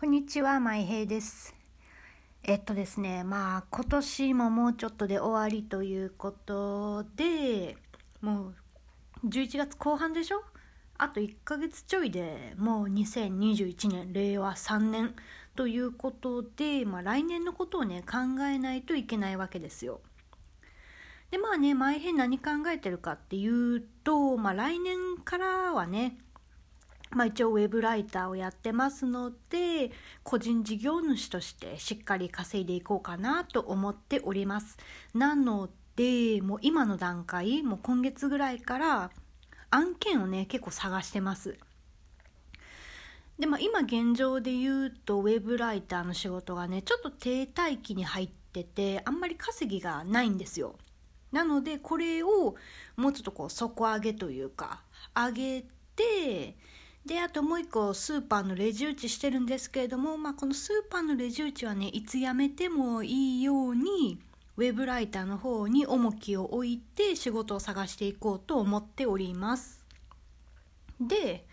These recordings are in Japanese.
こんにちは、まいへいです。えっとですね、まあ今年ももうちょっとで終わりということで、もう11月後半でしょ？あと1ヶ月ちょいでもう2021年、令和3年ということで、まあ来年のことをね、考えないといけないわけですよ。でまあね、前編何考えてるかっていうと、まあ来年からはね、まあ、一応ウェブライターをやってますので個人事業主としてしっかり稼いでいこうかなと思っております。なのでもう今の段階もう今月ぐらいから案件をね結構探してます。でまあ今現状で言うとウェブライターの仕事がねちょっと停滞期に入っててあんまり稼ぎがないんですよ。なのでこれをもうちょっとこう底上げというか上げてであともう一個スーパーのレジ打ちしてるんですけれども、まあ、このスーパーのレジ打ちはねいつやめてもいいようにウェブライターの方に重きを置いて仕事を探していこうと思っております。で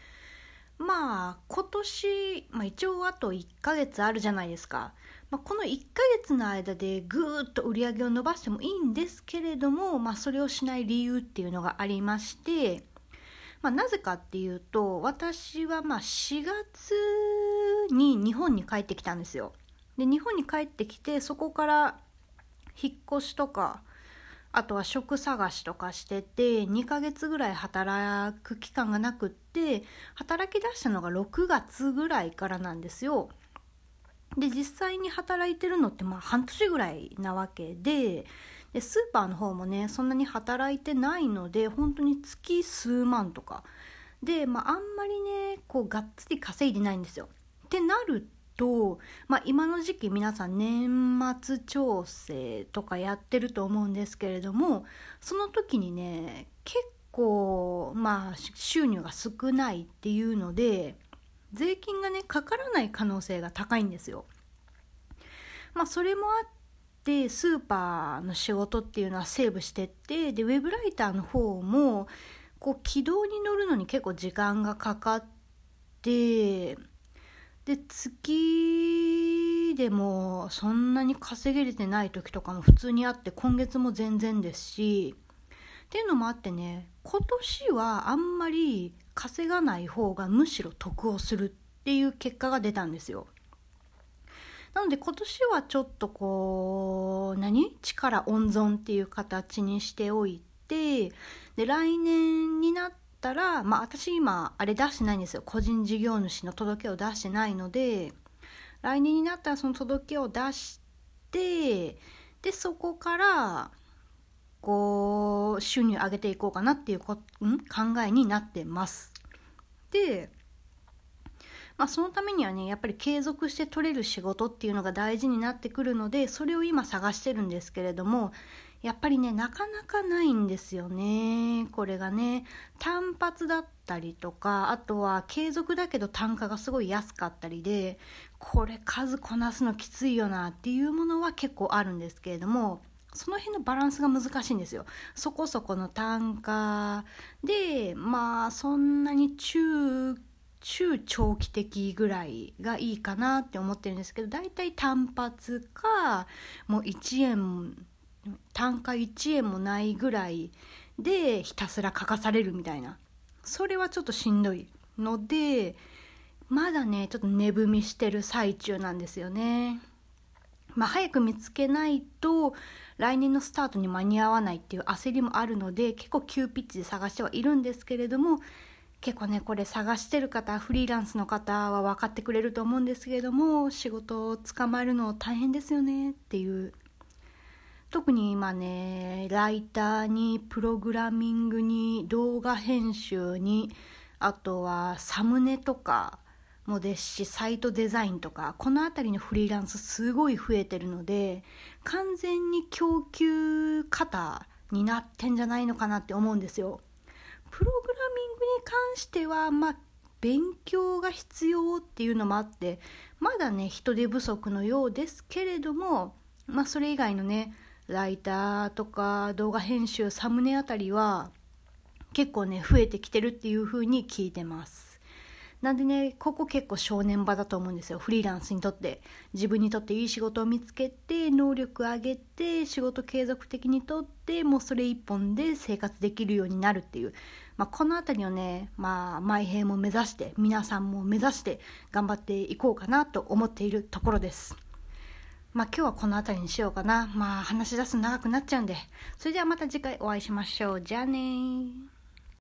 まあ今年、まあ、一応あと1ヶ月あるじゃないですか、まあ、この1ヶ月の間でぐーっと売り上げを伸ばしてもいいんですけれども、まあ、それをしない理由っていうのがありましてまあ、なぜかっていうと私はまあ4月に日本に帰ってきたんですよ。で日本に帰ってきてそこから引っ越しとかあとは職探しとかしてて2ヶ月ぐらい働く期間がなくって働き出したのが6月ぐらいからなんですよ。で実際に働いてるのってまあ半年ぐらいなわけででスーパーの方もねそんなに働いてないので本当に月数万とかで、まあ、あんまりねこうがっつり稼いでないんですよ。ってなると、まあ、今の時期皆さん年末調整とかやってると思うんですけれどもその時にね結構まあ収入が少ないっていうので税金がねかからない可能性が高いんですよ。まあそれもあってスーパーの仕事っていうのはセーブしてってでウェブライターの方もこう軌道に乗るのに結構時間がかかってで月でもそんなに稼げれてない時とかも普通にあって今月も全然ですしっていうのもあってね今年はあんまり稼がない方がむしろ得をするっていう結果が出たんですよ。なので今年はちょっとこう何？力温存っていう形にしておいてで来年になったらまあ私今あれ出してないんですよ。個人事業主の届けを出してないので来年になったらその届けを出してでそこからこう収入上げていこうかなっていうこ、ん、考えになってます。でまあ、そのためにはねやっぱり継続して取れる仕事っていうのが大事になってくるのでそれを今探してるんですけれどもやっぱりねなかなかないんですよねこれがね単発だったりとかあとは継続だけど単価がすごい安かったりでこれ数こなすのきついよなっていうものは結構あるんですけれどもその辺のバランスが難しいんですよ。そこそこの単価でまあそんなに中中長期的ぐらいがいいかなって思ってるんですけど大体単発かもう1円単価1円もないぐらいでひたすら書かされるみたいなそれはちょっとしんどいのでまだねちょっと値踏みしてる最中なんですよね。まあ、早く見つけないと来年のスタートに間に合わないっていう焦りもあるので結構急ピッチで探してはいるんですけれども結構ねこれ探してる方フリーランスの方は分かってくれると思うんですけれども仕事を捕まえるの大変ですよねっていう特に今ねライターにプログラミングに動画編集にあとはサムネとかもですしサイトデザインとかこの辺りのフリーランスすごい増えてるので完全に供給型になってんじゃないのかなって思うんですよ。プログミングに関してはまあ勉強が必要っていうのもあってまだね人手不足のようですけれどもまあそれ以外のねライターとか動画編集サムネあたりは結構ね増えてきてるっていうふうに聞いてます。なんでねここ結構正念場だと思うんですよフリーランスにとって自分にとっていい仕事を見つけて能力上げて仕事継続的にとってもうそれ一本で生活できるようになるっていう、まあ、この辺りをねまあ毎平も目指して皆さんも目指して頑張っていこうかなと思っているところですまあ今日はこの辺りにしようかな。まあ話し出すと長くなっちゃうんで。それではまた次回お会いしましょう。じゃあね